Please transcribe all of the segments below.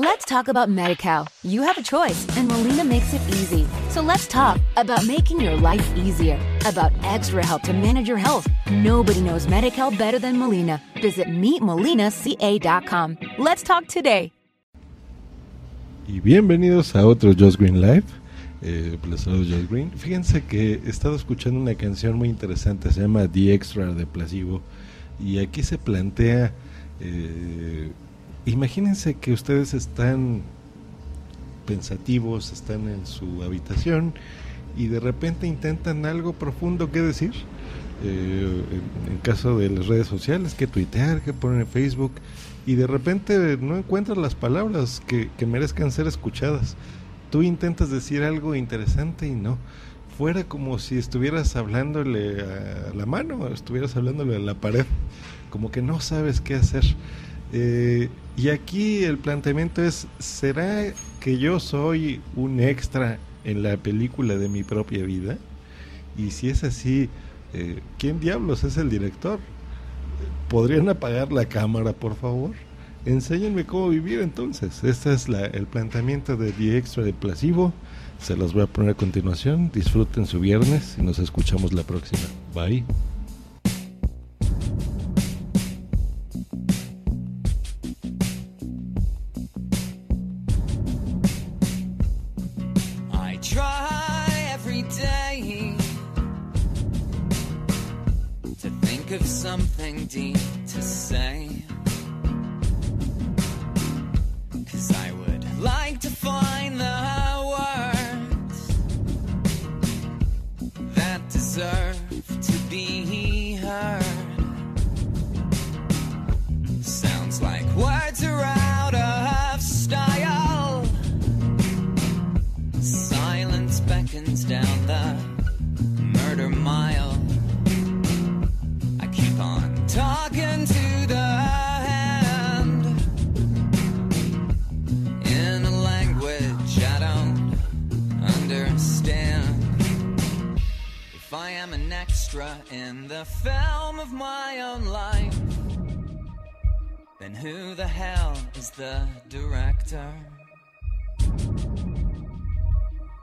Let's talk about MediCal. You have a choice, and Molina makes it easy. So let's talk about making your life easier, about extra help to manage your health. Nobody knows MediCal better than Molina. Visit meetmolinaca.com. Let's talk today. Y bienvenidos a otro JossGreen Live. Eh, les JossGreen. Fíjense que he estado escuchando una canción muy interesante, se llama The Extra de Placebo. Y aquí se plantea. Eh, imagínense que ustedes están pensativos, están en su habitación y de repente intentan algo profundo que decir. Eh, en, en, caso de las redes sociales, que tuitear, que poner en Facebook, y de repente no encuentras las palabras que, que merezcan ser escuchadas. Tú intentas decir algo interesante y no. Fuera como si estuvieras hablándole a la mano, estuvieras hablándole a la pared, como que no sabes qué hacer. Eh, y aquí el planteamiento es, ¿será que yo soy un extra en la película de mi propia vida? Y si es así, eh, ¿quién diablos es el director? ¿Podrían apagar la cámara, por favor? Enséñenme cómo vivir entonces. Este es la, el planteamiento de The Extra de Placebo. Se los voy a poner a continuación. Disfruten su viernes y nos escuchamos la próxima. Bye. Something deep to say. Understand. If I am an extra in the film of my own life, then who the hell is the director?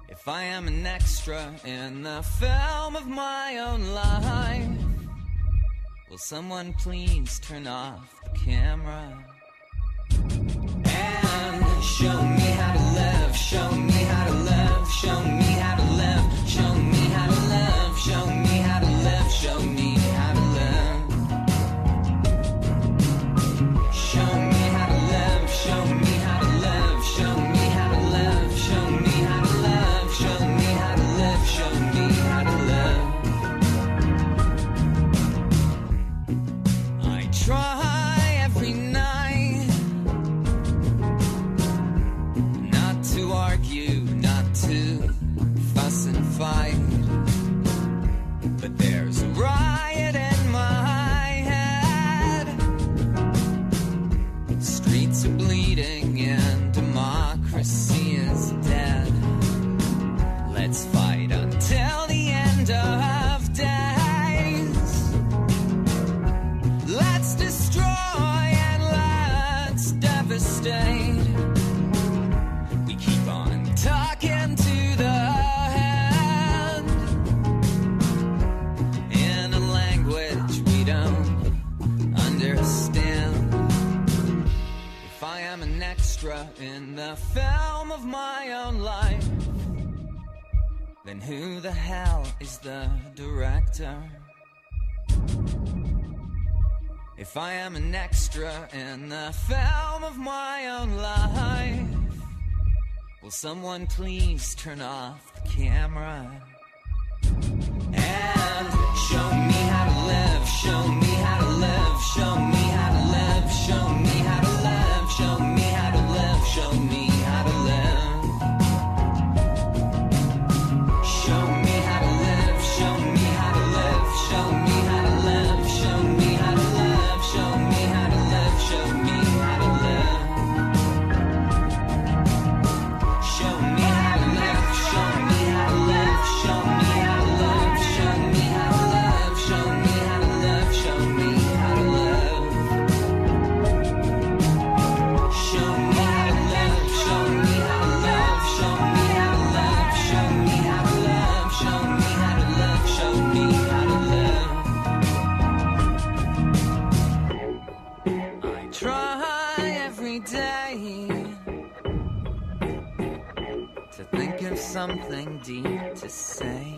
If I am an extra in the film of my own life, Will someone please turn off the camera? Talking to the hand in a language we don't understand. If I am an extra in the film of my own life, then who the hell is the director? If I am an extra in the film of my own life, will someone please turn off the camera? And show me how to live, show me something deep to say.